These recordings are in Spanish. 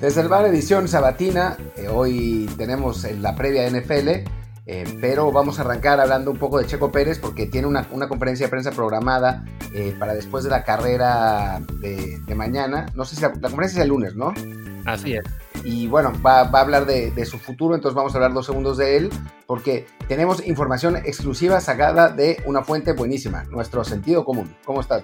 Desde el bar edición sabatina, eh, hoy tenemos la previa NFL, eh, pero vamos a arrancar hablando un poco de Checo Pérez porque tiene una, conferencia de prensa programada eh, para después de la carrera de, mañana. No sé si la, la conferencia es el lunes, ¿no? Así es. Y bueno, va, a hablar de, de, su futuro, entonces vamos a hablar dos segundos de él porque tenemos información exclusiva sacada de una fuente buenísima, nuestro sentido común. ¿Cómo estás?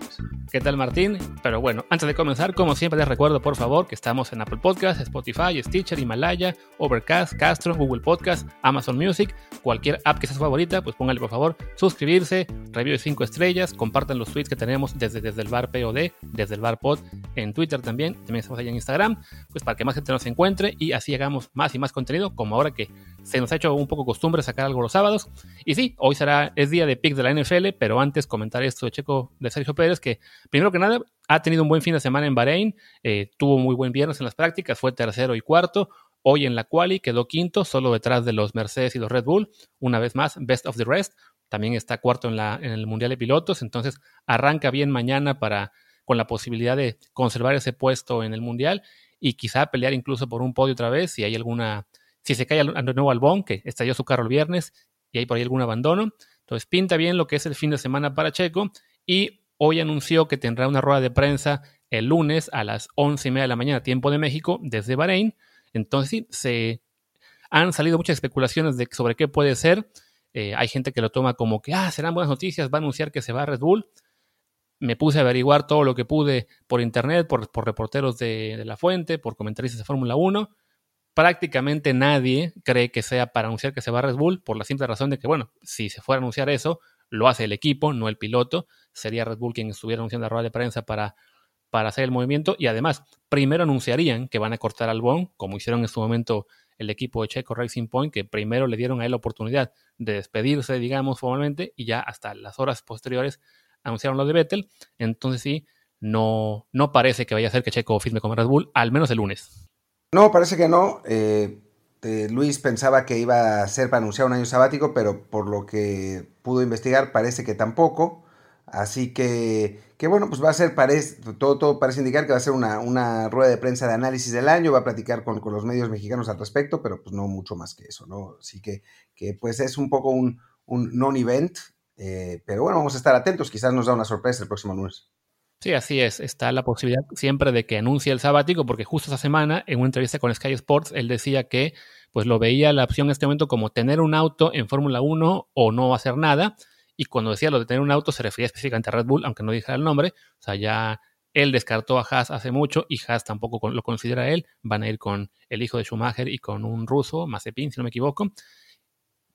¿Qué tal Martín? Pero bueno, antes de comenzar, como siempre les recuerdo por favor que estamos en Apple Podcasts, Spotify, Stitcher, Himalaya, Overcast, Castro, Google Podcast, Amazon Music, cualquier app que sea su favorita, pues póngale por favor suscribirse, review de 5 estrellas, compartan los tweets que tenemos desde, desde el bar POD, desde el bar pod, en Twitter también, también estamos ahí en Instagram, pues para que más gente nos encuentre y así hagamos más y más contenido, como ahora que se nos ha hecho un poco costumbre sacar algo los sábados. Y sí, hoy será, es día de pick de la NFL, pero antes comentar esto de Checo de Sergio Pérez, que primero que nada ha tenido un buen fin de semana en Bahrein, eh, tuvo muy buen viernes en las prácticas, fue tercero y cuarto. Hoy en la quali quedó quinto, solo detrás de los Mercedes y los Red Bull. Una vez más, best of the rest. También está cuarto en, la, en el Mundial de Pilotos, entonces arranca bien mañana para con la posibilidad de conservar ese puesto en el Mundial y quizá pelear incluso por un podio otra vez si hay alguna si se cae de nuevo Albón, que estalló su carro el viernes y hay por ahí algún abandono. Entonces pinta bien lo que es el fin de semana para Checo y hoy anunció que tendrá una rueda de prensa el lunes a las once y media de la mañana, tiempo de México, desde Bahrein. Entonces sí, se han salido muchas especulaciones de sobre qué puede ser. Eh, hay gente que lo toma como que, ah, serán buenas noticias, va a anunciar que se va a Red Bull. Me puse a averiguar todo lo que pude por internet, por, reporteros de, de, la fuente, por comentaristas de Fórmula 1 prácticamente nadie cree que sea para anunciar que se va a Red Bull, por la simple razón de que, bueno, si se fuera a anunciar eso, lo hace el equipo, no el piloto. Sería Red Bull quien estuviera anunciando la rueda de prensa para, para hacer el movimiento. Y además, primero anunciarían que van a cortar al Bon, como hicieron en su momento el equipo de Checo Racing Point, que primero le dieron a él la oportunidad de despedirse, digamos, formalmente, y ya hasta las horas posteriores anunciaron lo de Vettel. Entonces sí, no, no parece que vaya a ser que Checo firme con Red Bull, al menos el lunes. No, parece que no. Eh, eh, Luis pensaba que iba a ser para anunciar un año sabático, pero por lo que pudo investigar parece que tampoco. Así que, que bueno, pues va a ser, parece, todo, todo parece indicar que va a ser una, rueda de prensa de análisis del año, va a platicar con, los medios mexicanos al respecto, pero pues no mucho más que eso, ¿no? Así que, que pues es un poco un, un non-event, eh, pero bueno, vamos a estar atentos, quizás nos da una sorpresa el próximo lunes. Sí, así es. Está la posibilidad siempre de que anuncie el sabático, porque justo esa semana, en una entrevista con Sky Sports, él decía que pues lo veía la opción en este momento como tener un auto en Fórmula 1 o no hacer nada. Y cuando decía lo de tener un auto se refería específicamente a Red Bull, aunque no dijera el nombre. O sea, ya él descartó a Haas hace mucho y Haas tampoco lo considera él. Van a ir con el hijo de Schumacher y con un ruso, Mazepin, si no me equivoco.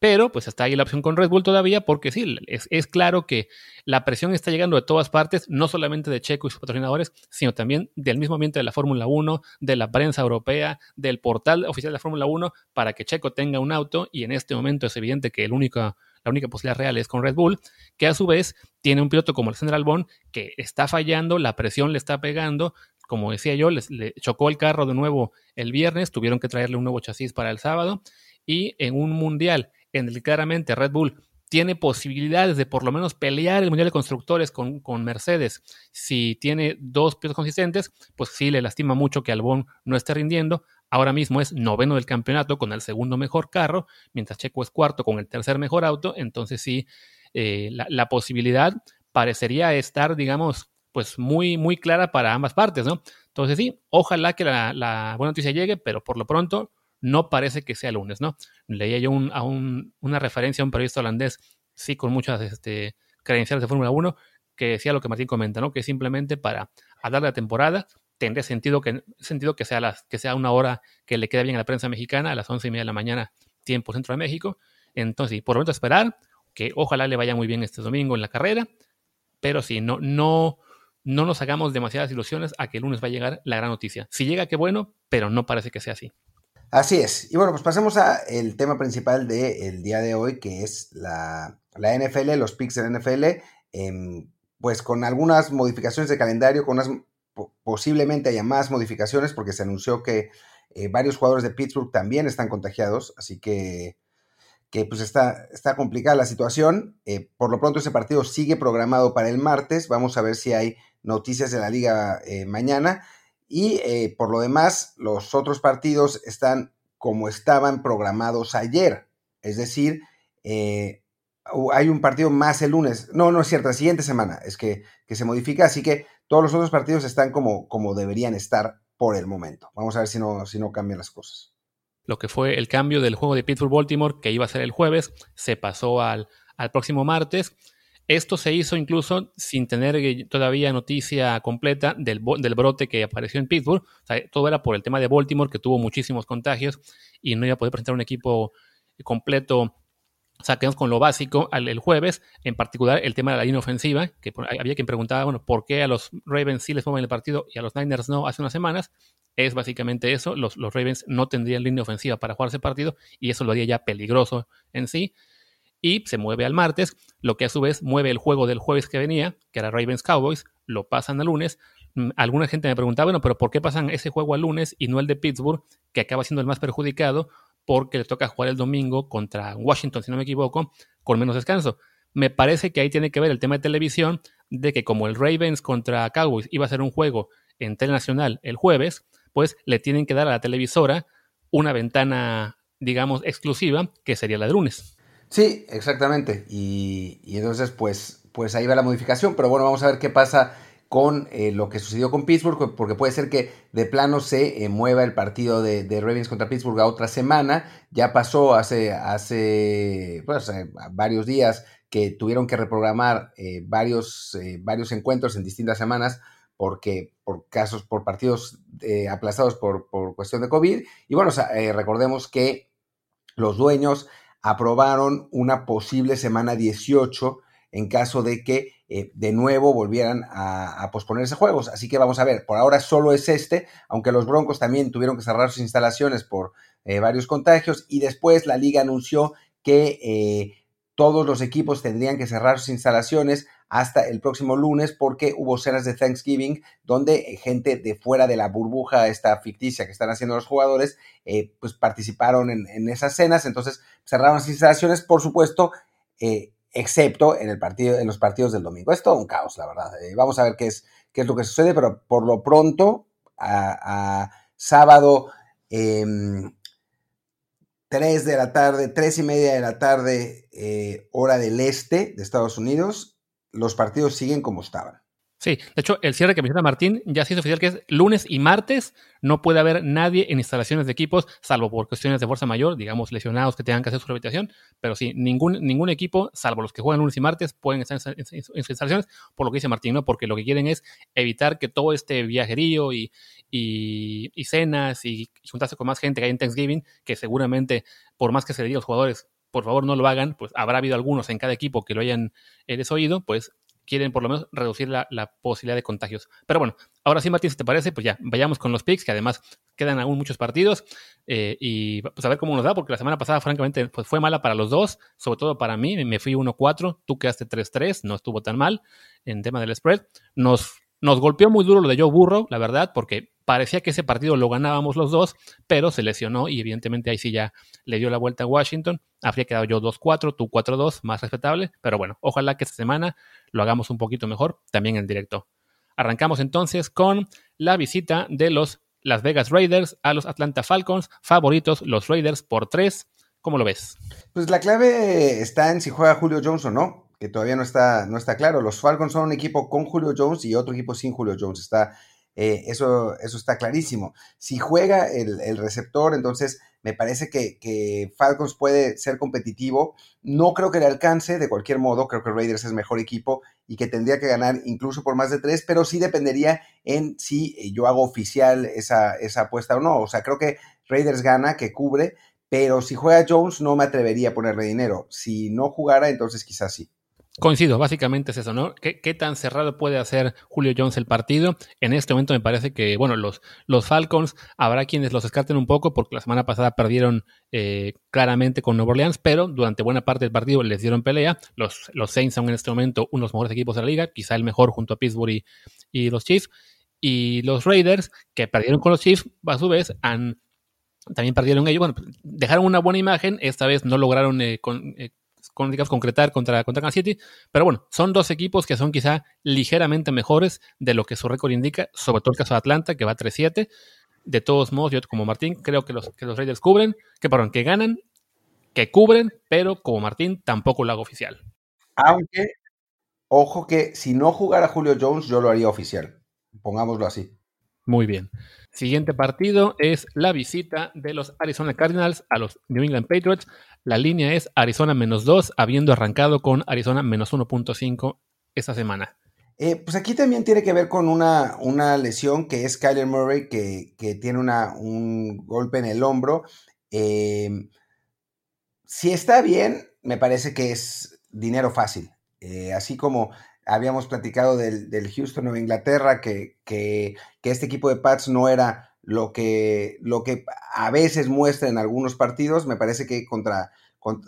Pero pues está ahí la opción con Red Bull todavía porque sí, es, claro que la presión está llegando de todas partes, no solamente de Checo y sus patrocinadores, sino también del mismo ambiente de la Fórmula 1, de la prensa europea, del portal oficial de la Fórmula 1, para que Checo tenga un auto y en este momento es evidente que la única posibilidad real es con Red Bull, que a su vez tiene un piloto como Alexander Albón que está fallando, la presión le está pegando, como decía yo, les, le chocó el carro de nuevo el viernes, tuvieron que traerle un nuevo chasis para el sábado y en un mundial en el que claramente Red Bull tiene posibilidades de por lo menos pelear el Mundial de Constructores con, Mercedes. Si tiene dos piezas consistentes, pues sí le lastima mucho que Albon no esté rindiendo. Ahora mismo es noveno del campeonato con el segundo mejor carro, mientras Checo es cuarto con el tercer mejor auto. Entonces sí, eh, la, posibilidad parecería estar, digamos, pues muy, muy clara para ambas partes, ¿no? Entonces sí, ojalá que la, la buena noticia llegue, pero por lo pronto no parece que sea lunes, ¿no? Leía yo a una referencia a un periodista holandés, sí, con muchas este, credenciales de Fórmula 1, que decía lo que Martín comenta, ¿no? Que simplemente para dar la temporada tendría sentido que, sentido que, sea que sea una hora que le quede bien a la prensa mexicana, a las once y media de la mañana, tiempo centro de México. Entonces, por lo menos esperar, que ojalá le vaya muy bien este domingo en la carrera, pero sí, no, no, no nos hagamos demasiadas ilusiones a que el lunes va a llegar la gran noticia. Si llega, qué bueno, pero no parece que sea así. Así es. Y bueno, pues pasemos al tema principal del día de hoy, que es la, NFL, los picks de la NFL, em, pues con algunas modificaciones de calendario, con unas, posiblemente haya más modificaciones, porque se anunció que eh, varios jugadores de Pittsburgh también están contagiados, así que, que pues está, está complicada la situación. Eh, por lo pronto ese partido sigue programado para el martes, vamos a ver si hay noticias de la liga eh, mañana. Y eh, por lo demás, los otros partidos están como estaban programados ayer. Es decir, eh, hay un partido más el lunes. No, no es cierto, la siguiente semana es que, que, se modifica. Así que todos los otros partidos están como, como deberían estar por el momento. Vamos a ver si no, si no cambian las cosas. Lo que fue el cambio del juego de Pittsburgh-Baltimore, que iba a ser el jueves, se pasó al, al próximo martes. Esto se hizo incluso sin tener eh, todavía noticia completa del, brote que apareció en Pittsburgh. todo era por el tema de Baltimore, que tuvo muchísimos contagios y no iba a poder presentar un equipo completo. Saquemos con lo básico el jueves, en particular el tema de la línea ofensiva, que había quien preguntaba, bueno, ¿por qué a los Ravens sí les mueven el partido y a los Niners no hace unas semanas? Es básicamente eso, los, los Ravens no tendrían línea ofensiva para jugar ese partido y eso lo haría ya peligroso en sí y se mueve al martes, lo que a su vez mueve el juego del jueves que venía, que era Ravens Cowboys, lo pasan al lunes. Mm, alguna gente me preguntaba, bueno, pero ¿por qué pasan ese juego al lunes y no el de Pittsburgh, que acaba siendo el más perjudicado porque le toca jugar el domingo contra Washington, si no me equivoco, con menos descanso? Me parece que ahí tiene que ver el tema de televisión, de que como el Ravens contra Cowboys iba a ser un juego en nacional el jueves, pues le tienen que dar a la televisora una ventana, digamos, exclusiva, que sería la de lunes. Sí, exactamente. Y, entonces, pues, pues ahí va la modificación. Pero bueno, vamos a ver qué pasa con eh, lo que sucedió con Pittsburgh, porque puede ser que de plano se eh, mueva el partido de, Ravens contra Pittsburgh a otra semana. Ya pasó hace, hace pues, varios días que tuvieron que reprogramar eh, varios, varios encuentros en distintas semanas porque por casos, por partidos aplazados por, por, cuestión de COVID. Y bueno, recordemos que los dueños aprobaron una posible semana 18 en caso de que eh, de nuevo volvieran a, posponerse juegos. Así que vamos a ver, por ahora solo es este, aunque los Broncos también tuvieron que cerrar sus instalaciones por eh, varios contagios y después la liga anunció que eh, todos los equipos tendrían que cerrar sus instalaciones hasta el próximo lunes porque hubo cenas de Thanksgiving donde gente de fuera de la burbuja esta ficticia que están haciendo los jugadores eh, pues participaron en, esas cenas. Entonces cerraron las instalaciones por supuesto eh, excepto en el partido en los partidos del domingo. Es todo un caos la verdad. Eh, vamos a ver qué es qué es lo que sucede pero por lo pronto a, sábado 3 em, de la tarde, 3 y media de la tarde, hora del este de Estados Unidos, los partidos siguen como estaban. Sí, de hecho, el cierre que menciona Martín ya se hizo oficial que es lunes y martes. No puede haber nadie en instalaciones de equipos, salvo por cuestiones de fuerza mayor, digamos lesionados que tengan que hacer su rehabilitación. Pero sí, ningún, ningún equipo, salvo los que juegan lunes y martes, pueden estar en, sus instalaciones, por lo que dice Martín, ¿no? Porque lo que quieren es evitar que todo este viajerío y, y, cenas y, juntarse con más gente que hay en Thanksgiving, que seguramente, por más que se le diga a los jugadores, por favor no lo hagan, pues habrá habido algunos en cada equipo que lo hayan eh, desoído, pues quieren por lo menos reducir la, posibilidad de contagios. Pero bueno, ahora sí, Martín, si te parece, pues ya, vayamos con los picks, que además quedan aún muchos partidos, eh, y pues a ver cómo nos da, porque la semana pasada, francamente, pues fue mala para los dos, sobre todo para mí, me fui 1-4, tú quedaste 3-3, no estuvo tan mal en tema del spread. Nos, nos golpeó muy duro lo de Joe Burrow, la verdad, porque parecía que ese partido lo ganábamos los dos, pero se lesionó y evidentemente ahí sí ya le dio la vuelta a Washington. Habría quedado yo 2-4, tú 4-2, más respetable, pero bueno, ojalá que esta semana lo hagamos un poquito mejor, también en directo. Arrancamos entonces con la visita de los Las Vegas Raiders a los Atlanta Falcons, favoritos los Raiders por 3. ¿Cómo lo ves? Pues la clave está en si juega Julio Jones o no, que todavía no está, no está claro. Los Falcons son un equipo con Julio Jones y otro equipo sin Julio Jones. Está eh, eso, eso está clarísimo. Si juega el, receptor, entonces me parece que, Falcons puede ser competitivo. No creo que le alcance, de cualquier modo, creo que Raiders es mejor equipo y que tendría que ganar incluso por más de tres, pero sí dependería en si yo hago oficial esa, esa apuesta o no. O sea, creo que Raiders gana, que cubre, pero si juega Jones no me atrevería a ponerle dinero. Si no jugara, entonces quizás sí. Coincido, básicamente es eso, ¿no? ¿Qué, tan cerrado puede hacer Julio Jones el partido? En este momento me parece que, bueno, los, los Falcons habrá quienes los descarten un poco porque la semana pasada perdieron eh, claramente con Nueva Orleans, pero durante buena parte del partido les dieron pelea. Los, los Saints son en este momento unos mejores equipos de la liga, quizá el mejor junto a Pittsburgh y, los Chiefs. Y los Raiders, que perdieron con los Chiefs, a su vez, han también perdieron ellos. Bueno, dejaron una buena imagen, esta vez no lograron eh, con, eh, con, digamos, concretar contra, contra Kansas City. Pero bueno, son dos equipos que son quizá ligeramente mejores de lo que su récord indica, sobre todo el caso de Atlanta, que va 3-7. De todos modos, yo como Martín creo que los, que los Raiders cubren, que perdón, que ganan, que cubren, pero como Martín tampoco lo hago oficial. Aunque, ojo que si no jugara Julio Jones, yo lo haría oficial. Pongámoslo así. Muy bien. Siguiente partido es la visita de los Arizona Cardinals a los New England Patriots. La línea es Arizona menos 2, habiendo arrancado con Arizona menos 1.5 esta semana. Eh, pues aquí también tiene que ver con una, una lesión que es Kyler Murray, que, tiene una, un golpe en el hombro. Em, si está bien, me parece que es dinero fácil. Eh, así como habíamos platicado del, Houston Nueva Inglaterra, que, que, este equipo de Pats no era lo que, lo que a veces muestra en algunos partidos. Me parece que contra,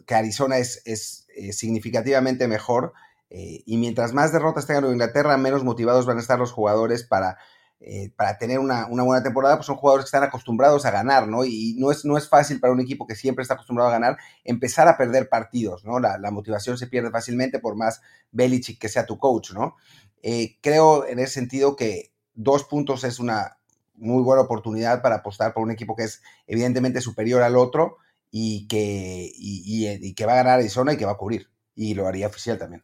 que Arizona es, es, eh, significativamente mejor. Eh, y mientras más derrotas tenga Nueva Inglaterra, menos motivados van a estar los jugadores para eh, para tener una, buena temporada, pues son jugadores que están acostumbrados a ganar, ¿no? Y no es, no es fácil para un equipo que siempre está acostumbrado a ganar empezar a perder partidos, ¿no? La, motivación se pierde fácilmente por más Belichick que sea tu coach, ¿no? Eh, creo en ese sentido que dos puntos es una muy buena oportunidad para apostar por un equipo que es evidentemente superior al otro y que, y que va a ganar Arizona y que va a cubrir. Y lo haría oficial también.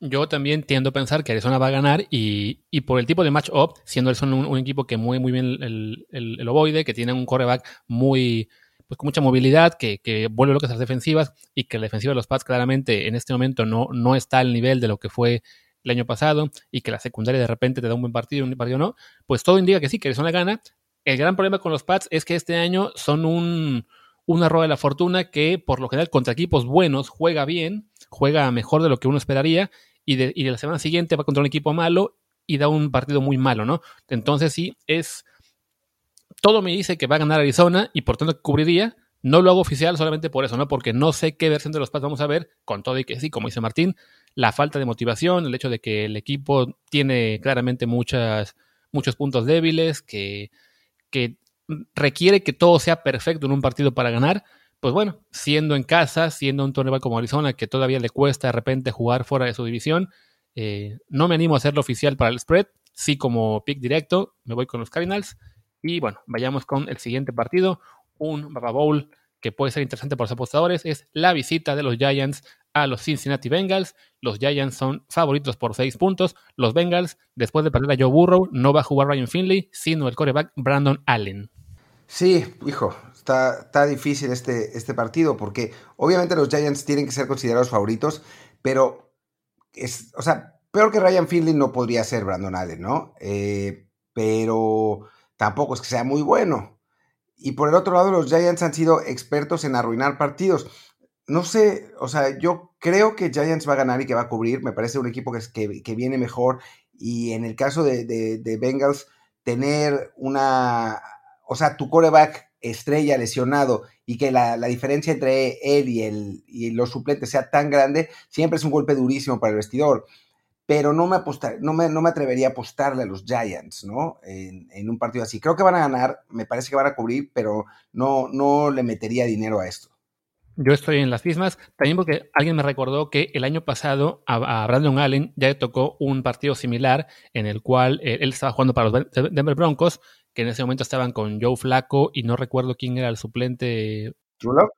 Yo también tiendo a pensar que Arizona va a ganar y, por el tipo de match-up, siendo Arizona un, equipo que mueve muy bien el, el, ovoide, que tiene un coreback muy, pues con mucha movilidad, que, que vuelve locas las defensivas y que la defensiva de los Pats claramente en este momento no, no está al nivel de lo que fue el año pasado y que la secundaria de repente te da un buen partido y un partido no, pues todo indica que sí, que Arizona gana. El gran problema con los Pats es que este año son un, una rueda de la fortuna que por lo general contra equipos buenos juega bien, juega mejor de lo que uno esperaría y de, la semana siguiente va contra un equipo malo y da un partido muy malo, ¿no? Entonces sí, es... Todo me dice que va a ganar Arizona y por tanto cubriría. No lo hago oficial solamente por eso, ¿no? Porque no sé qué versión de los Pats vamos a ver, con todo y que sí, como dice Martín, la falta de motivación, el hecho de que el equipo tiene claramente muchas, muchos puntos débiles, que, que requiere que todo sea perfecto en un partido para ganar, pues bueno, siendo en casa, siendo un torneo como Arizona, que todavía le cuesta de repente jugar fuera de su división, eh, no me animo a hacerlo oficial para el spread, sí como pick directo, me voy con los Cardinals. Y bueno, vayamos con el siguiente partido, un Baba Bowl que puede ser interesante para los apostadores, es la visita de los Giants a los Cincinnati Bengals. Los Giants son favoritos por 6 puntos. Los Bengals, después de perder a Joe Burrow, no va a jugar Ryan Finley, sino el coreback Brandon Allen. Sí, hijo, está, está difícil este, este partido porque obviamente los Giants tienen que ser considerados favoritos, pero es, o sea, peor que Ryan Finley no podría ser Brandon Allen, ¿no? Eh, pero tampoco es que sea muy bueno. Y por el otro lado, los Giants han sido expertos en arruinar partidos. No sé, o sea, yo creo que Giants va a ganar y que va a cubrir. Me parece un equipo que, que, viene mejor. Y en el caso de, de Bengals, tener una o sea, tu coreback estrella lesionado y que la, diferencia entre él y, el, y los suplentes sea tan grande, siempre es un golpe durísimo para el vestidor. Pero no me, apostar, no me, no me atrevería a apostarle a los Giants, ¿no? En, un partido así. Creo que van a ganar, me parece que van a cubrir, pero no, no le metería dinero a esto. Yo estoy en las mismas, también porque alguien me recordó que el año pasado a, Brandon Allen ya le tocó un partido similar en el cual eh, él estaba jugando para los Denver Broncos que en ese momento estaban con Joe Flaco y no recuerdo quién era el suplente. ¿Drew Locke?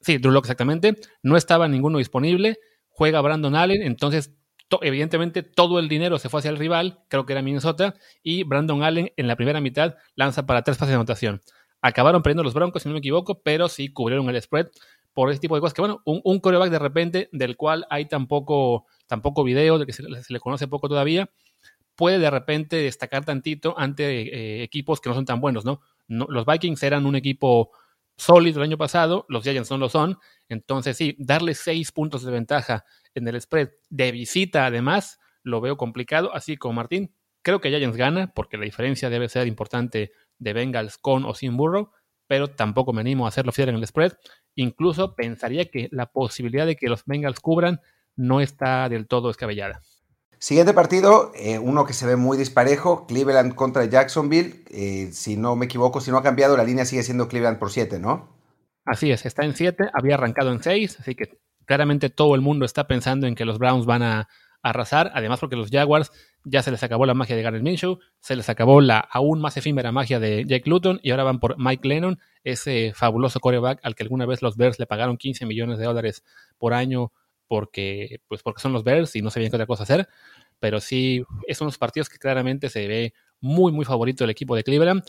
Sí, Drew Locke, exactamente. No estaba ninguno disponible. Juega Brandon Allen, entonces evidentemente todo el dinero se fue hacia el rival, creo que era Minnesota, y Brandon Allen en la primera mitad lanza para tres pases de anotación. Acabaron perdiendo los Broncos, si no me equivoco, pero sí cubrieron el spread por ese tipo de cosas. Que bueno, un, coreback de repente del cual hay tampoco, tampoco video, de que se le conoce poco todavía, puede de repente destacar tantito ante eh, equipos que no son tan buenos, ¿no? Los Vikings eran un equipo sólido el año pasado, los Giants no lo son, entonces sí, darle seis puntos de ventaja en el spread de visita además, lo veo complicado, así como Martín, creo que Giants gana, porque la diferencia debe ser importante de Bengals con o sin Burrow, pero tampoco me animo a hacerlo fiel en el spread, incluso pensaría que la posibilidad de que los Bengals cubran no está del todo escabellada. Siguiente partido, eh, uno que se ve muy disparejo, Cleveland contra Jacksonville. Eh, si no me equivoco, si no ha cambiado, la línea sigue siendo Cleveland por 7, ¿no? Así es, está en 7, había arrancado en 6, así que claramente todo el mundo está pensando en que los Browns van a arrasar, además porque los Jaguars ya se les acabó la magia de Garner Minshew, se les acabó la aún más efímera magia de Jake Luton y ahora van por Mike Lennon, ese fabuloso coreback al que alguna vez los Bears le pagaron 15 millones de dólares por año porque, pues porque son los Bears y no sabían qué otra cosa hacer, pero sí es unos partidos que claramente se ve muy muy favorito el equipo de Cleveland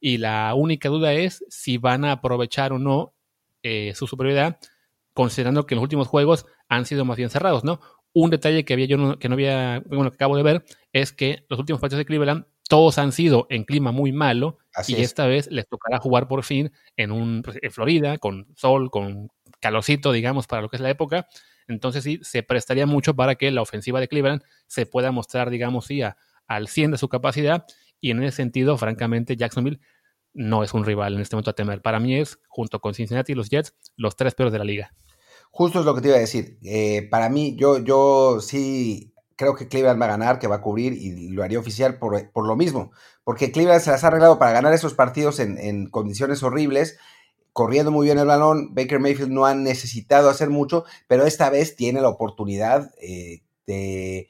y la única duda es si van a aprovechar o no eh, su superioridad considerando que en los últimos juegos han sido más bien cerrados, ¿no? Un detalle que había yo que no había, bueno, que acabo de ver, es que los últimos partidos de Cleveland todos han sido en clima muy malo y esta vez les tocará jugar por fin en un pues, en Florida con sol, con calorcito, digamos, para lo que es la época. Entonces sí se prestaría mucho para que la ofensiva de Cleveland se pueda mostrar, digamos, sí, al 100 de su capacidad y en ese sentido, francamente, Jacksonville no es un rival en este momento a temer. Para mí es, junto con Cincinnati y los Jets, los tres peores de la liga. Justo es lo que te iba a decir. Eh, para mí, yo, yo sí creo que Cleveland va a ganar, que va a cubrir y lo haría oficial por, por lo mismo. Porque Cleveland se las ha arreglado para ganar esos partidos en, en, condiciones horribles, corriendo muy bien el balón. Baker Mayfield no ha necesitado hacer mucho, pero esta vez tiene la oportunidad eh, de,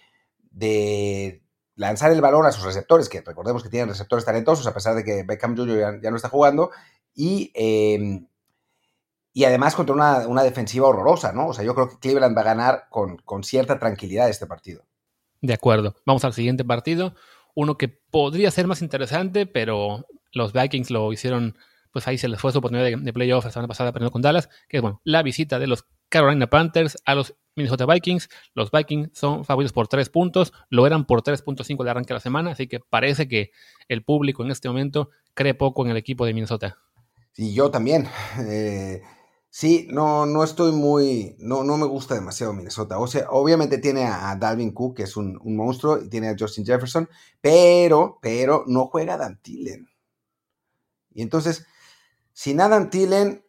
de, lanzar el balón a sus receptores, que recordemos que tienen receptores talentosos, a pesar de que Beckham Jr. ya, ya no está jugando. Y. Eh, y además contra una, defensiva horrorosa, ¿no? O sea, yo creo que Cleveland va a ganar con, con cierta tranquilidad este partido. De acuerdo. Vamos al siguiente partido. Uno que podría ser más interesante, pero los Vikings lo hicieron, pues ahí se les fue su oportunidad de, de playoff la semana pasada perdiendo con Dallas, que es bueno, la visita de los Carolina Panthers a los Minnesota Vikings. Los Vikings son favoritos por tres puntos, lo eran por 3.5 de arranque de la semana, así que parece que el público en este momento cree poco en el equipo de Minnesota. Y yo también. Eh, Sí, no, no estoy muy, no, no me gusta demasiado Minnesota. O sea, obviamente tiene a, Dalvin Cook, que es un, monstruo, y tiene a Justin Jefferson, pero, pero no juega Dan Tillen. Y entonces, sin Adam Tillen,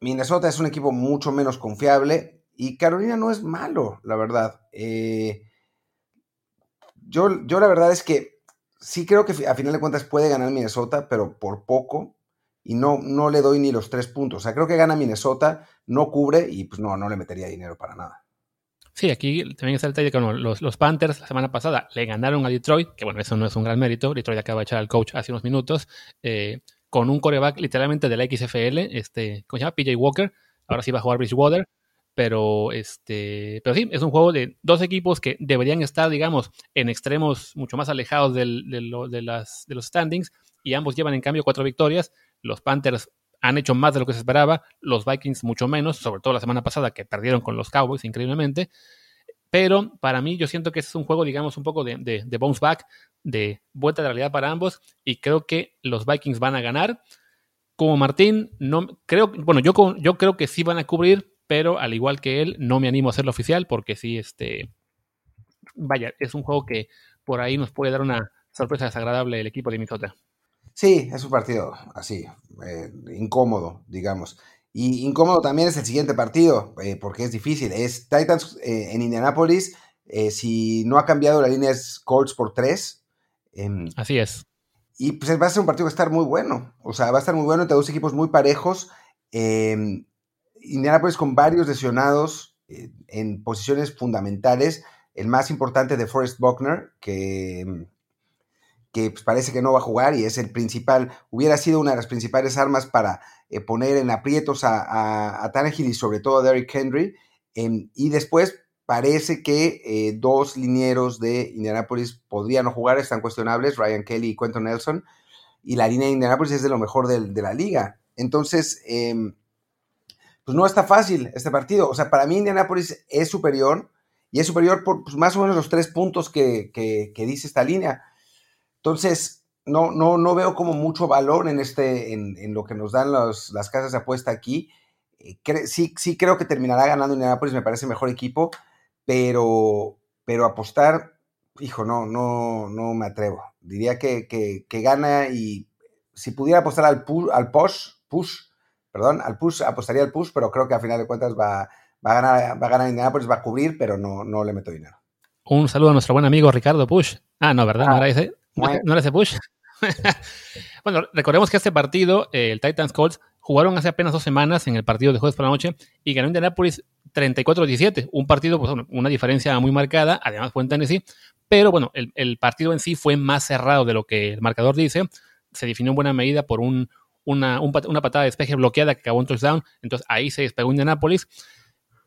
Minnesota es un equipo mucho menos confiable y Carolina no es malo, la verdad. Eh, yo, yo la verdad es que sí creo que a final de cuentas puede ganar Minnesota, pero por poco y no, no le doy ni los tres puntos. O sea, creo que gana Minnesota, no cubre y pues no, no le metería dinero para nada. Sí, aquí también está el detalle que los, los, Panthers la semana pasada le ganaron a Detroit, que bueno, eso no es un gran mérito. Detroit acaba de echar al coach hace unos minutos, eh, con un coreback literalmente de la XFL, este, ¿cómo se llama? PJ Walker. Ahora sí va a jugar Bridgewater. Pero, este, pero sí, es un juego de dos equipos que deberían estar, digamos, en extremos mucho más alejados del, de, las, de los standings y ambos llevan en cambio cuatro victorias. Los Panthers han hecho más de lo que se esperaba, los Vikings mucho menos, sobre todo la semana pasada que perdieron con los Cowboys increíblemente. Pero para mí yo siento que es un juego, digamos, un poco de, de, bounce back, de vuelta de realidad para ambos y creo que los Vikings van a ganar. Como Martín, no creo, bueno, yo, yo creo que sí van a cubrir, pero al igual que él, no me animo a hacerlo oficial porque sí, este, vaya, es un juego que por ahí nos puede dar una sorpresa desagradable el equipo de Minnesota. Sí, es un partido así, eh, incómodo, digamos. Y incómodo también es el siguiente partido, eh, porque es difícil. Es Titans eh, en Indianapolis. si no ha cambiado la línea es Colts por tres. Em, así es. Y pues va a ser un partido que va a estar muy bueno. O sea, va a estar muy bueno entre dos equipos muy parejos. Em, Indianapolis con varios lesionados en posiciones fundamentales. El más importante de Forrest Buckner, que em, que pues, parece que no va a jugar y es el principal, hubiera sido una de las principales armas para eh, poner en aprietos a, a, y sobre todo a Derrick Henry. Y después parece que eh, dos linieros de Indianapolis podrían no jugar, están cuestionables, Ryan Kelly y Quentin Nelson. Y la línea de Indianapolis es de lo mejor de, la liga. Entonces, em, pues no está fácil este partido. O sea, para mí Indianapolis es superior y es superior por pues, más o menos los tres puntos que dice esta línea. Entonces, no, no, no veo como mucho valor en, este, en, lo que nos dan las casas de apuesta aquí. Eh, sí, sí creo que terminará ganando Indianapolis, me parece mejor equipo, pero, pero apostar, hijo, no, no, no me atrevo. Diría que, gana y si pudiera apostar al, push, al push, push, perdón, al push, apostaría al push, pero creo que a final de cuentas va, va, a, ganar, va a ganar Indianapolis, va a cubrir, pero no, no le meto dinero. Un saludo a nuestro buen amigo Ricardo Push. Ah, no, ¿verdad? no era ese. ¿No le hace push? bueno, recordemos que este partido, eh, el Titans Colts, jugaron hace apenas dos semanas en el partido de jueves por la noche y ganó Indianapolis 34-17, un partido, pues una diferencia muy marcada, además fue en Tennessee, pero bueno, el, partido en sí fue más cerrado de lo que el marcador dice, se definió en buena medida por un, una, una patada de despeje bloqueada que acabó en touchdown, entonces ahí se despegó Indianapolis.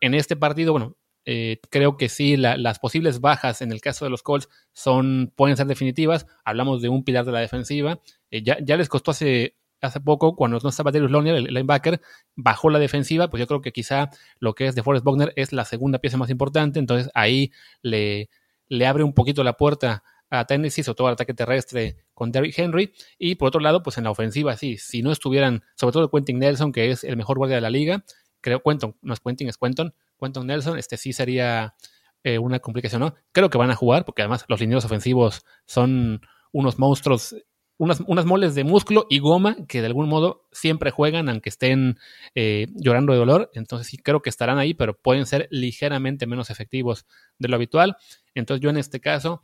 En este partido, bueno, eh, creo que sí, las posibles bajas en el caso de los Colts son, pueden ser definitivas. Hablamos de un pilar de la defensiva. Eh, ya, ya, les costó hace, hace poco, cuando no estaba Darius Lonier, el linebacker, bajó la defensiva. Pues yo creo que quizá lo que es de Forrest Buckner es la segunda pieza más importante. Entonces ahí le, le abre un poquito la puerta a Tennessee, sobre todo al ataque terrestre con Derrick Henry. Y por otro lado, pues en la ofensiva, sí, si no estuvieran, sobre todo Quentin Nelson, que es el mejor guardia de la liga, creo, Quentin, no es Quentin, es Quentin, Quentin Nelson, este sí sería eh, una complicación, ¿no? Creo que van a jugar, porque además los lineos ofensivos son unos monstruos, unas, unas moles de músculo y goma que de algún modo siempre juegan, aunque estén eh, llorando de dolor. Entonces sí creo que estarán ahí, pero pueden ser ligeramente menos efectivos de lo habitual. Entonces yo en este caso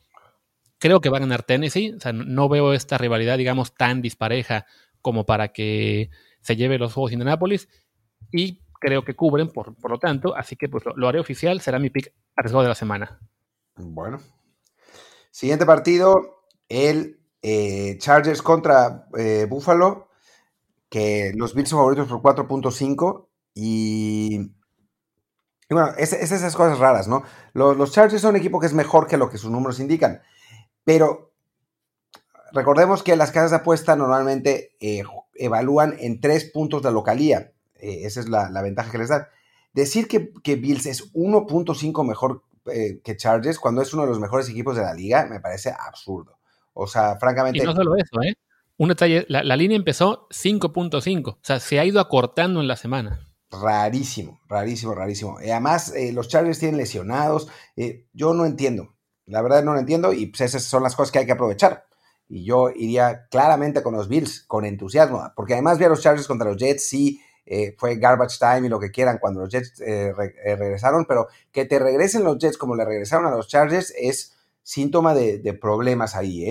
creo que va a ganar Tennessee. O sea, no veo esta rivalidad, digamos, tan dispareja como para que se lleve los juegos de Indianapolis. Y creo que cubren, por, lo tanto, así que pues lo, haré oficial, será mi pick arriesgado de la semana. Bueno. Siguiente partido, el eh, Chargers contra eh, Buffalo, que los Bills son favoritos por 4.5 y, y, bueno, es, esas cosas raras, ¿no? Los, los, Chargers son un equipo que es mejor que lo que sus números indican, pero recordemos que las casas de apuesta normalmente eh, evalúan en tres puntos de localía. Eh, esa es la, ventaja que les da. Decir que, que Bills es 1.5 mejor eh, que Chargers cuando es uno de los mejores equipos de la liga me parece absurdo. O sea, francamente. Y no solo eso, ¿eh? Un detalle, la, línea empezó 5.5, o sea, se ha ido acortando en la semana. Rarísimo, rarísimo, rarísimo. Y además, eh, los Chargers tienen lesionados. yo no entiendo. La verdad no lo entiendo y pues esas son las cosas que hay que aprovechar. Y yo iría claramente con los Bills, con entusiasmo, porque además vi a los Chargers contra los Jets, sí, eh, fue garbage time y lo que quieran cuando los Jets eh, eh, regresaron, pero que te regresen los Jets como le regresaron a los Chargers es síntoma de, problemas ahí,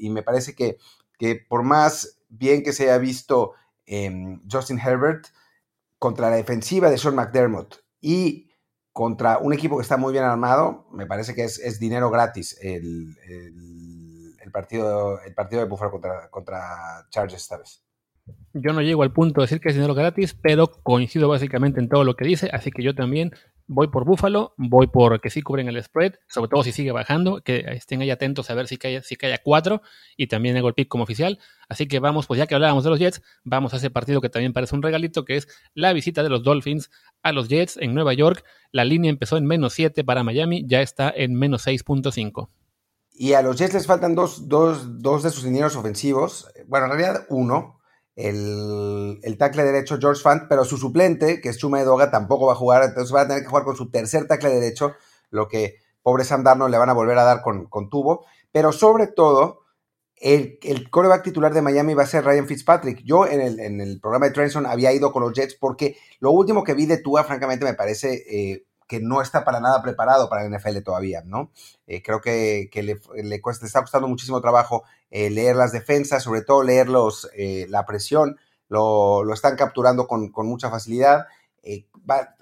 y me parece que, que, por más bien que se haya visto em, Justin Herbert contra la defensiva de Sean McDermott y contra un equipo que está muy bien armado, me parece que es, dinero gratis el, partido, el partido de Buffalo contra, contra Chargers esta vez. Yo no llego al punto de decir que es dinero gratis, pero coincido básicamente en todo lo que dice, así que yo también voy por Búfalo, voy por que sí cubren el spread, sobre todo si sigue bajando, que estén ahí atentos a ver si cae, si cae a 4 y también hago el pick como oficial. Así que vamos, pues ya que hablábamos de los Jets, vamos a ese partido que también parece un regalito, que es la visita de los Dolphins a los Jets en Nueva York. La línea empezó en menos 7 para Miami, ya está en menos 6.5. Y a los Jets les faltan dos, dos, dos de sus dineros ofensivos, bueno, en realidad uno, el, el tackle derecho George Fant, pero su suplente, que es Chuma Edoga, tampoco va a jugar, entonces va a tener que jugar con su tercer tackle derecho, lo que pobre Sam Darnold le van a volver a dar con, con tubo, pero sobre todo, el, el coreback titular de Miami va a ser Ryan Fitzpatrick. Yo en el, en el programa de Trenson había ido con los Jets porque lo último que vi de Tua, francamente, me parece eh, que no está para nada preparado para el NFL todavía, ¿no? Eh, creo que, le, le, está costando muchísimo trabajo eh, leer las defensas, sobre todo leer los, eh, la presión, lo, lo, están capturando con, con mucha facilidad.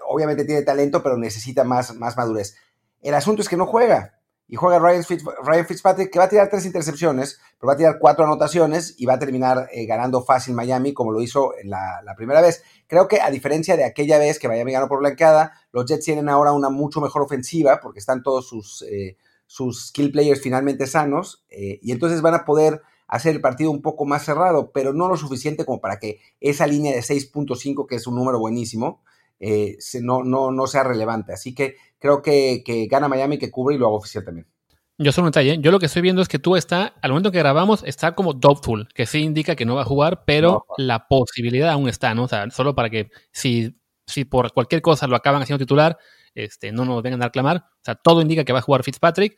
obviamente tiene talento, pero necesita más, más madurez. El asunto es que no juega, y juega Ryan, Fitzpatrick, que va a tirar tres intercepciones, pero va a tirar cuatro anotaciones y va a terminar eh, ganando fácil Miami, como lo hizo la, la, primera vez. Creo que a diferencia de aquella vez que Miami ganó por blanqueada, los Jets tienen ahora una mucho mejor ofensiva, porque están todos sus, eh, sus skill players finalmente sanos, eh, y entonces van a poder hacer el partido un poco más cerrado, pero no lo suficiente como para que esa línea de 6.5, que es un número buenísimo, no, no, no sea relevante. Así que creo que, gana Miami, que cubre y lo hago oficial también. Yo solo un detalle, yo lo que estoy viendo es que tú está, al momento que grabamos, está como doubtful, que sí indica que no va a jugar, pero la posibilidad aún está, ¿no? O sea, solo para que si, si por cualquier cosa lo acaban haciendo titular, este, no nos vengan a reclamar. O sea, todo indica que va a jugar Fitzpatrick.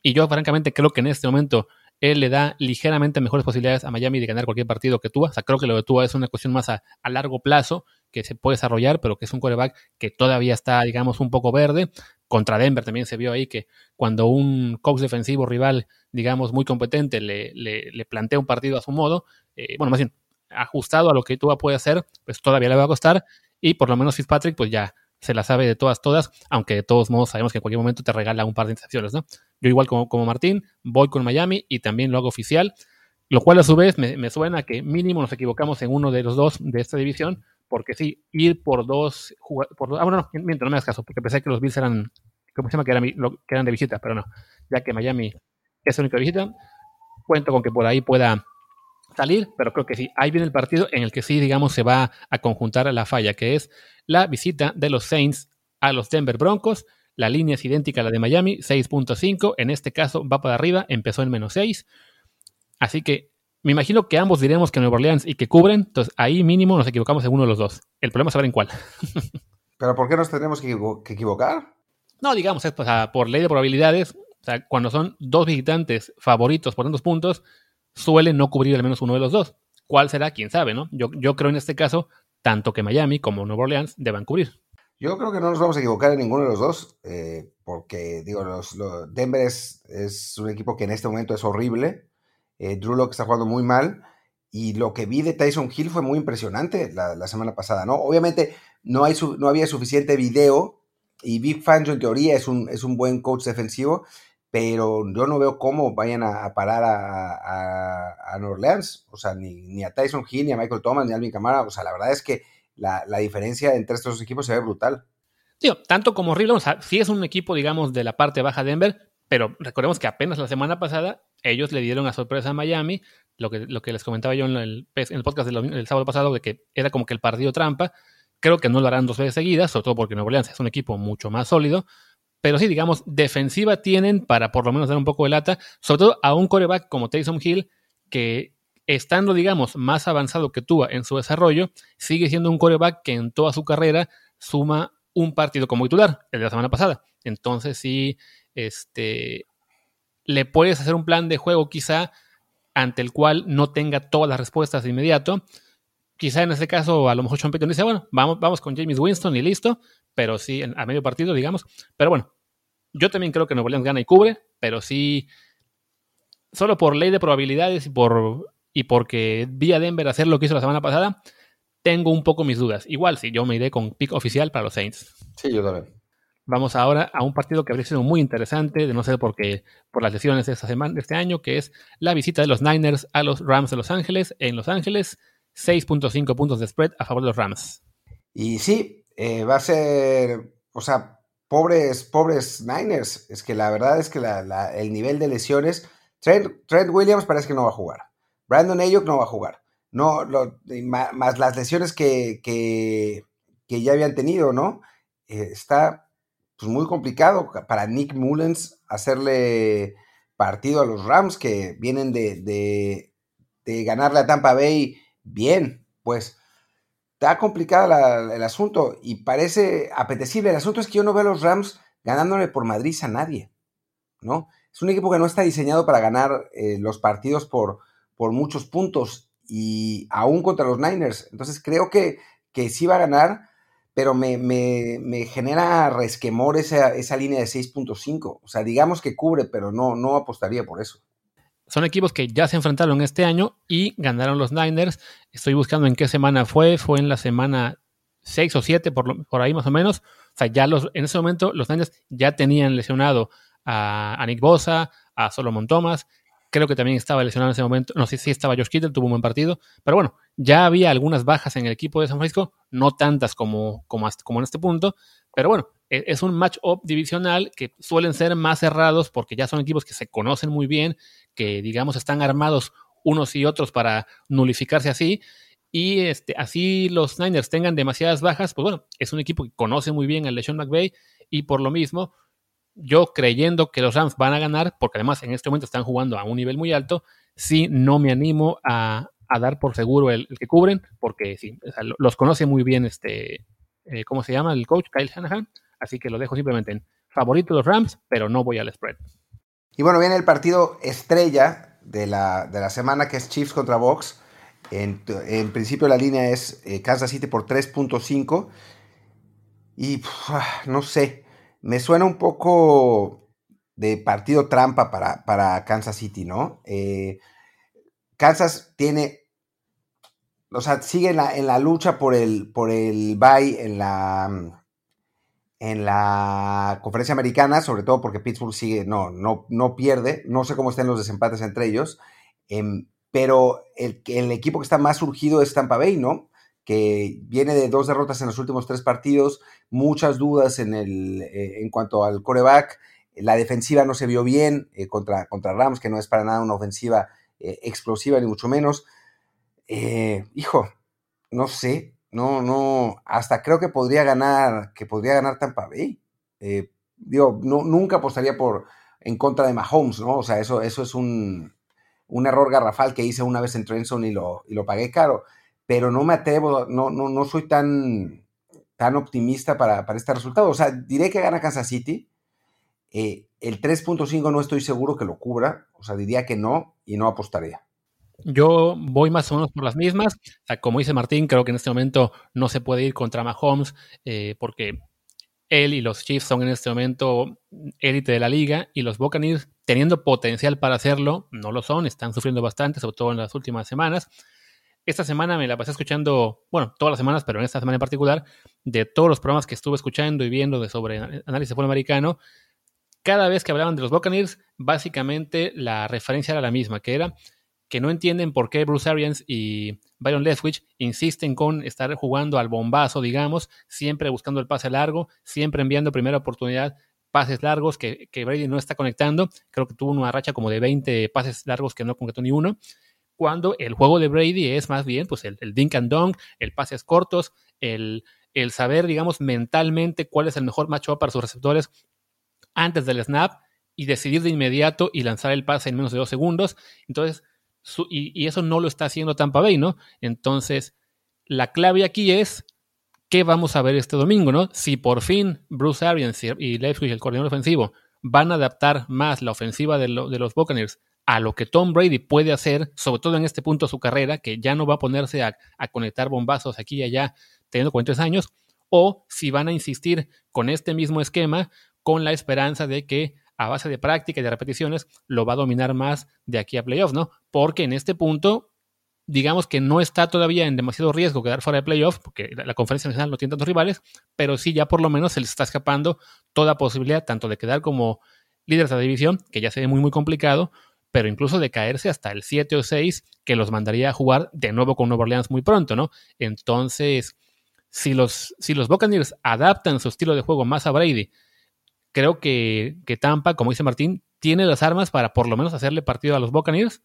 Y yo, francamente, creo que en este momento él le da ligeramente mejores posibilidades a Miami de ganar cualquier partido que Tua. O sea, creo que lo de Tua es una cuestión más a, a largo plazo que se puede desarrollar, pero que es un coreback que todavía está, digamos, un poco verde. Contra Denver también se vio ahí que cuando un coach defensivo rival, digamos, muy competente, le, le, plantea un partido a su modo, eh, bueno, más bien ajustado a lo que Tua puede hacer, pues todavía le va a costar. Y por lo menos Fitzpatrick, pues ya se la sabe de todas, todas, aunque de todos modos sabemos que en cualquier momento te regala un par de intercepciones, ¿no? Yo igual como, como Martín, voy con Miami y también lo hago oficial, lo cual a su vez me, suena que mínimo nos equivocamos en uno de los dos de esta división, porque sí, ir por dos por ah, bueno, no, mientras no me hagas caso, porque pensé que los Bills eran, ¿cómo se llama? Que eran, de visita, pero no, ya que Miami es la única visita, cuento con que por ahí pueda salir, pero creo que sí, ahí viene el partido en el que sí, digamos, se va a conjuntar la falla, que es la visita de los Saints a los Denver Broncos. La línea es idéntica a la de Miami, 6.5. En este caso va para arriba, empezó en menos 6. Así que me imagino que ambos diremos que Nueva Orleans y que cubren. Entonces ahí mínimo nos equivocamos en uno de los dos. El problema es saber en cuál. ¿Pero por qué nos tenemos que, equivocar? No, digamos, es, por ley de probabilidades. O sea, cuando son dos visitantes favoritos por tantos puntos, suelen no cubrir al menos uno de los dos. ¿Cuál será? Quién sabe, ¿no? Yo, yo creo en este caso, tanto que Miami como Nueva Orleans deban cubrir. Yo creo que no nos vamos a equivocar en ninguno de los dos, eh, porque, digo, los, Denver es, un equipo que en este momento es horrible. Eh, Drew Locke está jugando muy mal. Y lo que vi de Tyson Hill fue muy impresionante la, semana pasada, ¿no? Obviamente no, hay no había suficiente video y Big Fangio en teoría es un, es un buen coach defensivo, pero yo no veo cómo vayan a, parar a, a, New Orleans, o sea, ni, a Tyson Hill, ni a Michael Thomas, ni a Alvin Kamara, o sea, la verdad es que la, diferencia entre estos dos equipos se ve brutal. Tío, tanto como sea, sí es un equipo, digamos, de la parte baja de Denver, pero recordemos que apenas la semana pasada ellos le dieron a sorpresa a Miami, lo que, lo que les comentaba yo en el, en el podcast del, sábado pasado, de que era como que el partido trampa. Creo que no lo harán dos veces seguidas, sobre todo porque Nueva Orleans es un equipo mucho más sólido, pero sí, digamos, defensiva tienen para por lo menos dar un poco de lata, sobre todo a un coreback como Taysom Hill, que estando, digamos, más avanzado que Tua en su desarrollo, sigue siendo un coreback que en toda su carrera suma un partido como titular, el de la semana pasada. Entonces sí, este, le puedes hacer un plan de juego quizá ante el cual no tenga todas las respuestas de inmediato. Quizá en ese caso, a lo mejor Sean dice, bueno, vamos, vamos con James Winston y listo, pero sí, a medio partido, digamos. Pero bueno, yo también creo que Nuevo Orleans gana y cubre, pero sí, solo por ley de probabilidades y, por, y porque vi a Denver hacer lo que hizo la semana pasada, tengo un poco mis dudas. Igual, si yo me iré con pick oficial para los Saints. Sí, yo también. Vamos ahora a un partido que habría sido muy interesante, de no ser porque por las lesiones de esta semana, de este año, que es la visita de los Niners a los Rams de Los Ángeles. En Los Ángeles, 6.5 puntos de spread a favor de los Rams. Y sí, eh, va a ser, o sea, pobres, pobres Niners. Es que la verdad es que el nivel de lesiones, Trent, Williams parece que no va a jugar. Brandon Ayuk no va a jugar. No, más, las lesiones que, que, ya habían tenido, ¿no? Eh, está pues, muy complicado para Nick Mullens hacerle partido a los Rams que vienen de, de, ganarle a Tampa Bay bien, pues está complicado el asunto y parece apetecible. El asunto es que yo no veo a los Rams ganándole por Madrid a nadie, ¿no? Es un equipo que no está diseñado para ganar eh, los partidos por, por muchos puntos y aún contra los Niners. Entonces creo que, que sí va a ganar, pero me, me, genera resquemor esa, esa línea de 6.5. O sea, digamos que cubre, pero no, no apostaría por eso son equipos que ya se enfrentaron este año y ganaron los Niners. Estoy buscando en qué semana fue. Fue en la semana 6 o 7, por, por ahí más o menos. O sea, ya los, en ese momento los Niners ya tenían lesionado a, Nick Bosa, a Solomon Thomas. Creo que también estaba lesionado en ese momento. No sé si estaba Josh Kittle, tuvo un buen partido. Pero bueno, ya había algunas bajas en el equipo de San Francisco, no tantas como, como, en este punto. Pero bueno, e, es un match-up divisional que suelen ser más cerrados porque ya son equipos que se conocen muy bien, que digamos están armados unos y otros para nulificarse así. Y este, así los Niners tengan demasiadas bajas, pues bueno, es un equipo que conoce muy bien al LeSean McVay y por lo mismo, yo creyendo que los Rams van a ganar, porque además en este momento están jugando a un nivel muy alto, sí no me animo a, dar por seguro el, que cubren, porque sí, los conoce muy bien este, eh, ¿cómo se llama? El coach Kyle Shanahan, así que lo dejo simplemente en favorito los Rams, pero no voy al spread. Y bueno, viene el partido estrella de la, semana que es Chiefs contra Box. En, principio la línea es eh, Kansas City por 3.5. Y ah, no sé, me suena un poco de partido trampa para, para Kansas City, ¿no? Eh, Kansas tiene, o sea, sigue en la, lucha por el, por el bye en la, en la conferencia americana, sobre todo porque Pittsburgh sigue, no, no, no pierde, no sé cómo estén los desempates entre ellos, em, pero el, el, equipo que está más surgido es Tampa Bay, ¿no? Que viene de dos derrotas en los últimos tres partidos, muchas dudas en, el, eh, en cuanto al coreback, la defensiva no se vio bien eh, contra, contra Rams, que no es para nada una ofensiva eh, explosiva, ni mucho menos. hijo, no sé, no, no, hasta creo que podría ganar, que podría ganar Tampa Bay. Digo, no, nunca apostaría por en contra de Mahomes, ¿no? O sea, eso, eso es un, un error garrafal que hice una vez en Trenson y lo, y lo pagué caro. Pero no me atrevo, no, no, no soy tan, tan optimista para, para este resultado. O sea, diré que gana Kansas City. Eh, el 3.5 no estoy seguro que lo cubra. O sea, diría que no y no apostaría. Yo voy más o menos por las mismas. como dice Martín, creo que en este momento no se puede ir contra Mahomes eh, porque él y los Chiefs son en este momento élite de la liga y los Buccaneers, teniendo potencial para hacerlo, no lo son, están sufriendo bastante, sobre todo en las últimas semanas. Esta semana me la pasé escuchando, bueno, todas las semanas, pero en esta semana en particular, de todos los programas que estuve escuchando y viendo de sobre análisis de fútbol americano, cada vez que hablaban de los Buccaneers, básicamente la referencia era la misma, que era que no entienden por qué Bruce Arians y Byron Leftwich insisten con estar jugando al bombazo, digamos, siempre buscando el pase largo, siempre enviando primera oportunidad pases largos que, Brady no está conectando. Creo que tuvo una racha como de 20 pases largos que no concretó ni uno. Cuando el juego de Brady es más bien pues el, dink and dunk, el pases cortos, el, el saber, digamos, mentalmente cuál es el mejor matchup para sus receptores antes del snap y decidir de inmediato y lanzar el pase en menos de dos segundos. Entonces, y, eso no lo está haciendo Tampa Bay, ¿no? Entonces, la clave aquí es qué vamos a ver este domingo, ¿no? Si por fin Bruce Arians y Leftwich, el coordinador ofensivo, van a adaptar más la ofensiva de, los Buccaneers a lo que Tom Brady puede hacer, sobre todo en este punto de su carrera, que ya no va a ponerse a, conectar bombazos aquí y allá teniendo 43 años, o si van a insistir con este mismo esquema con la esperanza de que a base de práctica y de repeticiones, lo va a dominar más de aquí a playoffs, ¿no? Porque en este punto, digamos que no está todavía en demasiado riesgo quedar fuera de playoffs, porque la, conferencia nacional no tiene tantos rivales, pero sí ya por lo menos se les está escapando toda posibilidad, tanto de quedar como líderes de la división, que ya se ve muy, muy complicado, pero incluso de caerse hasta el 7 o 6, que los mandaría a jugar de nuevo con Nueva Orleans muy pronto, ¿no? Entonces, si los, si los Buccaneers adaptan su estilo de juego más a Brady, creo que, Tampa, como dice Martín, tiene las armas para por lo menos hacerle partido a los Buccaneers.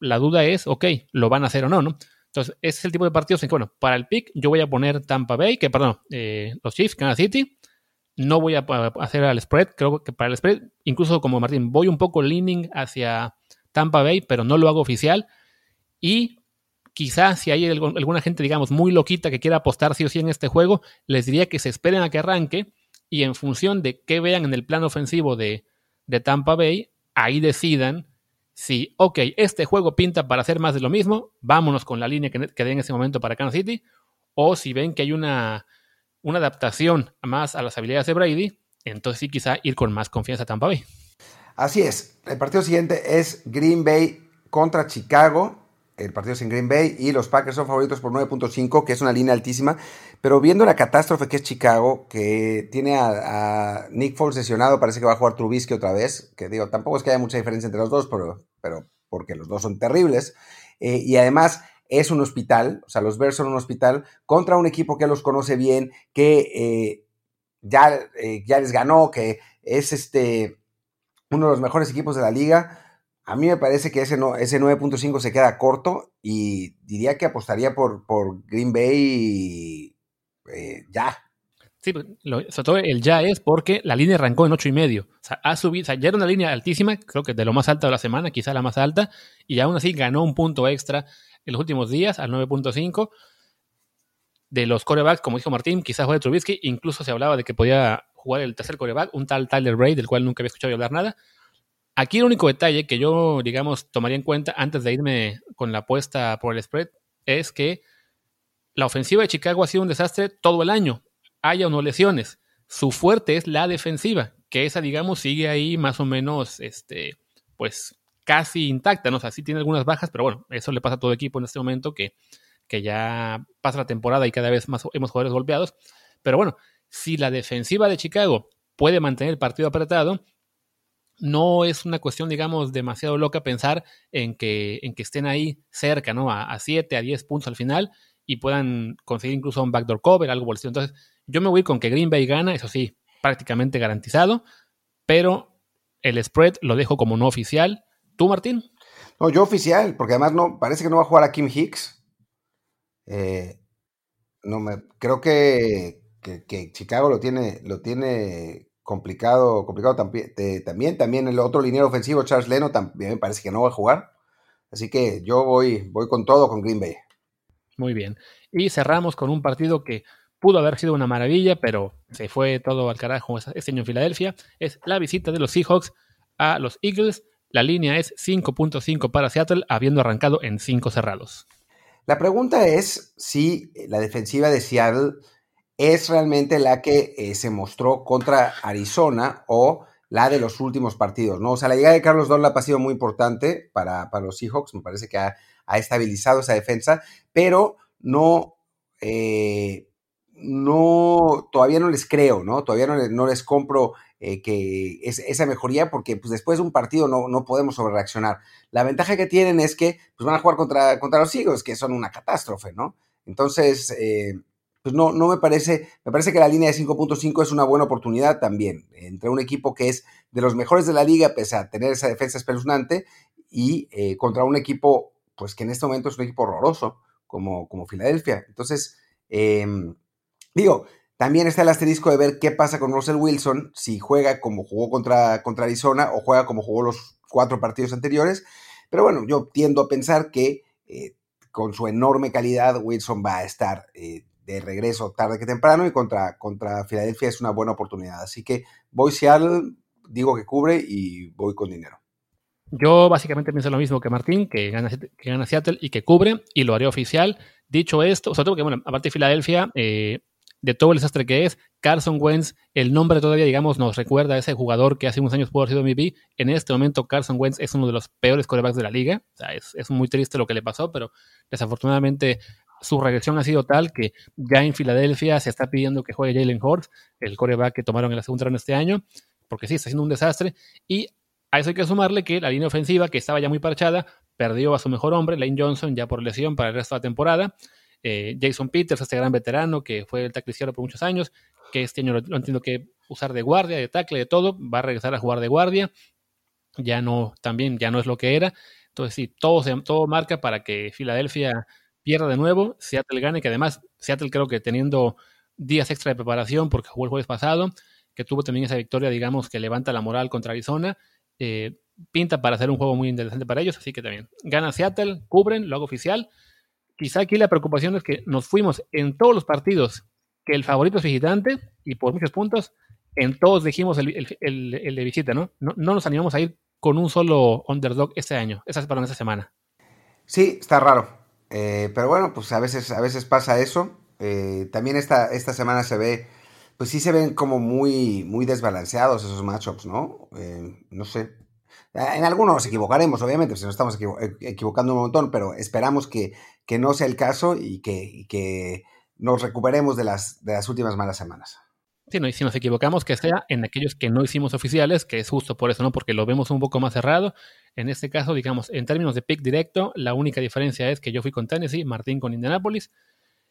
La duda es, ok, ¿lo van a hacer o no, no? Entonces, ese es el tipo de partidos en que, bueno, para el pick yo voy a poner Tampa Bay, que perdón, eh, los Chiefs, Kansas City. No voy a hacer al spread, creo que para el spread, incluso como Martín, voy un poco leaning hacia Tampa Bay, pero no lo hago oficial. Y quizás si hay alguna gente, digamos, muy loquita que quiera apostar sí o sí en este juego, les diría que se esperen a que arranque y en función de qué vean en el plan ofensivo de, Tampa Bay, ahí decidan si, ok, este juego pinta para hacer más de lo mismo, vámonos con la línea que, que en ese momento para Kansas City, o si ven que hay una, una adaptación más a las habilidades de Brady, entonces sí quizá ir con más confianza a Tampa Bay. Así es, el partido siguiente es Green Bay contra Chicago el partido es en Green Bay y los Packers son favoritos por 9.5, que es una línea altísima. Pero viendo la catástrofe que es Chicago, que tiene a, Nick Foles lesionado, parece que va a jugar Trubisky otra vez, que digo, tampoco es que haya mucha diferencia entre los dos, pero, pero porque los dos son terribles. Eh, y además es un hospital, o sea, los Bears son un hospital contra un equipo que los conoce bien, que eh, ya, eh, ya les ganó, que es este uno de los mejores equipos de la liga a mí me parece que ese, no, ese 9.5 se queda corto y diría que apostaría por, por Green Bay eh, ya. Sí, pues, sobre todo el ya es porque la línea arrancó en 8 y medio. O sea, ha subido, ya era una línea altísima, creo que de lo más alto de la semana, quizá la más alta, y aún así ganó un punto extra en los últimos días al 9.5. De los corebacks, como dijo Martín, quizás juegue Trubisky, incluso se hablaba de que podía jugar el tercer coreback, un tal Tyler Bray, del cual nunca había escuchado hablar nada. Aquí el único detalle que yo, digamos, tomaría en cuenta antes de irme con la apuesta por el spread es que la ofensiva de Chicago ha sido un desastre todo el año, haya o no lesiones. Su fuerte es la defensiva, que esa, digamos, sigue ahí más o menos, este, pues casi intacta, ¿no? O sea, sí tiene algunas bajas, pero bueno, eso le pasa a todo equipo en este momento que, que ya pasa la temporada y cada vez más hemos jugadores golpeados. Pero bueno, si la defensiva de Chicago puede mantener el partido apretado, no es una cuestión, digamos, demasiado loca pensar en que, en que estén ahí cerca, ¿no? A, 7, a 10 puntos al final y puedan conseguir incluso un backdoor cover, algo por Entonces, yo me voy con que Green Bay gana, eso sí, prácticamente garantizado, pero el spread lo dejo como no oficial. ¿Tú, Martín? No, yo oficial, porque además no, parece que no va a jugar a Kim Hicks. Eh, no me, creo que, que, Chicago lo tiene, lo tiene complicado, complicado también, también. También el otro liniero ofensivo, Charles Leno, también me parece que no va a jugar. Así que yo voy, voy con todo con Green Bay. Muy bien. Y cerramos con un partido que pudo haber sido una maravilla, pero se fue todo al carajo este año en Filadelfia. Es la visita de los Seahawks a los Eagles. La línea es 5.5 para Seattle, habiendo arrancado en 5 cerrados. La pregunta es si la defensiva de Seattle es realmente la que eh, se mostró contra Arizona o la de los últimos partidos, ¿no? O sea, la llegada de Carlos Dunlap ha sido muy importante para, los Seahawks, me parece que ha, estabilizado esa defensa, pero no, eh, no, todavía no les creo, ¿no? Todavía no, no les compro eh, que es, esa mejoría porque pues, después de un partido no, no podemos sobrereaccionar. La ventaja que tienen es que pues, van a jugar contra, contra los Eagles, que son una catástrofe, ¿no? Entonces, pues no, no me parece, me parece que la línea de 5.5 es una buena oportunidad también, entre un equipo que es de los mejores de la liga, pese a tener esa defensa espeluznante, y eh, contra un equipo, pues que en este momento es un equipo horroroso, como, como Filadelfia. Entonces, em, digo, también está el asterisco de ver qué pasa con Russell Wilson, si juega como jugó contra, contra Arizona o juega como jugó los cuatro partidos anteriores. Pero bueno, yo tiendo a pensar que eh, con su enorme calidad, Wilson va a estar eh, de regreso tarde que temprano y contra, contra Filadelfia es una buena oportunidad. Así que voy Seattle, digo que cubre y voy con dinero. Yo básicamente pienso lo mismo que Martín, que gana, que gana Seattle y que cubre, y lo haré oficial. Dicho esto, sobre todo que, bueno, aparte de Filadelfia, eh, de todo el desastre que es, Carson Wentz, el nombre todavía, digamos, nos recuerda a ese jugador que hace unos años pudo haber sido MVP. En este momento, Carson Wentz es uno de los peores corebacks de la liga. O sea, es, es, muy triste lo que le pasó, pero desafortunadamente su regresión ha sido tal que ya en Filadelfia se está pidiendo que juegue Jalen Hurts, el coreback que tomaron en la segunda ronda este año, porque sí, está siendo un desastre. Y a eso hay que sumarle que la línea ofensiva, que estaba ya muy parchada, perdió a su mejor hombre, Lane Johnson, ya por lesión para el resto de la temporada. Eh, Jason Peters, este gran veterano que fue el tackle por muchos años, que este año lo, han tenido que usar de guardia, de tackle, de todo, va a regresar a jugar de guardia. Ya no, también ya no es lo que era. Entonces sí, todo, todo marca para que Filadelfia pierda de nuevo, Seattle gane, que además Seattle creo que teniendo días extra de preparación porque jugó el jueves pasado, que tuvo también esa victoria, digamos, que levanta la moral contra Arizona, eh, pinta para hacer un juego muy interesante para ellos, así que también gana Seattle, cubren, lo hago oficial. Quizá aquí la preocupación es que nos fuimos en todos los partidos que el favorito es visitante y por muchos puntos, en todos dijimos el, de visita, ¿no? ¿no? ¿no? nos animamos a ir con un solo underdog este año, esa es para esta semana. Sí, está raro. Eh, pero bueno, pues a veces, a veces pasa eso. Eh, también esta, esta semana se ve, pues sí se ven como muy, muy desbalanceados esos matchups, ¿no? Eh, no sé. En algunos nos equivocaremos, obviamente, si nos estamos equivocando un montón, pero esperamos que, que no sea el caso y que, que nos recuperemos de las, de las últimas malas semanas. Sí, no, y si nos equivocamos, que sea en aquellos que no hicimos oficiales, que es justo por eso, ¿no? Porque lo vemos un poco más cerrado. En este caso, digamos, en términos de pick directo, la única diferencia es que yo fui con Tennessee, Martín con Indianapolis.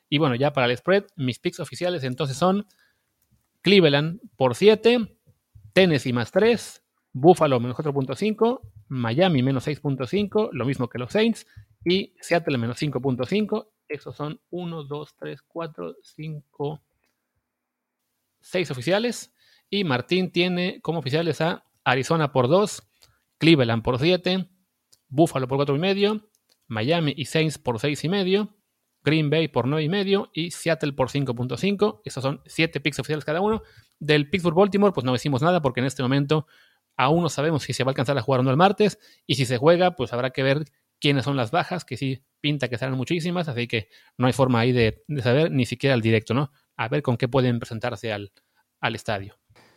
Y bueno, ya para el spread, mis picks oficiales entonces son Cleveland por 7, Tennessee más 3, Buffalo menos 4.5, Miami menos 6.5, lo mismo que los Saints, y Seattle menos 5.5. Esos son 1, 2, 3, 4, 5 seis oficiales. Y Martín tiene como oficiales a Arizona por 2, Cleveland por 7, Buffalo por 4 y medio, Miami y Saints por 6 y medio, Green Bay por 9 y medio y Seattle por 5.5. Esos son 7 picks oficiales cada uno. Del Pittsburgh Baltimore, pues no decimos nada porque en este momento aún no sabemos si se va a alcanzar a jugar o no el martes. Y si se juega, pues habrá que ver quiénes son las bajas, que sí pinta que serán muchísimas, así que no hay forma ahí de, de saber ni siquiera el directo, ¿no? a ver con qué pueden presentarse al, al estadio.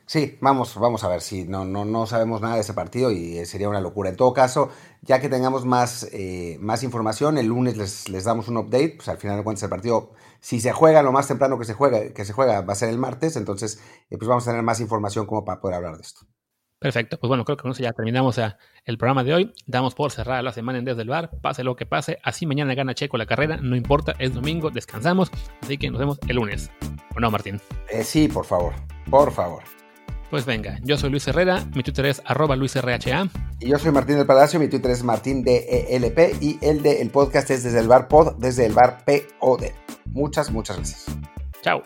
Sí, vamos, vamos a ver si no, no, no sabemos nada de ese partido y eh, sería una locura. En todo caso, ya que tengamos más, eh, más información, el lunes les, les, damos un update. Pues al final de cuentas el partido, si se juega lo más temprano que se juega, que se juega va a ser el martes, entonces eh, pues vamos a tener más información como para poder hablar de esto. Perfecto, pues bueno, creo que con eso ya terminamos el programa de hoy. Damos por cerrada la semana en Desde el Bar, pase lo que pase. Así mañana gana Checo la carrera, no importa, es domingo, descansamos. Así que nos vemos el lunes. ¿O no, Martín? sí, por favor, por favor. Pues venga, yo soy Luis Herrera, mi Twitter es arroba luisrha. Y yo soy Martín del Palacio, mi Twitter es martín DELP y el del podcast es desde el bar pod, desde el bar POD. Muchas, muchas gracias. Chao.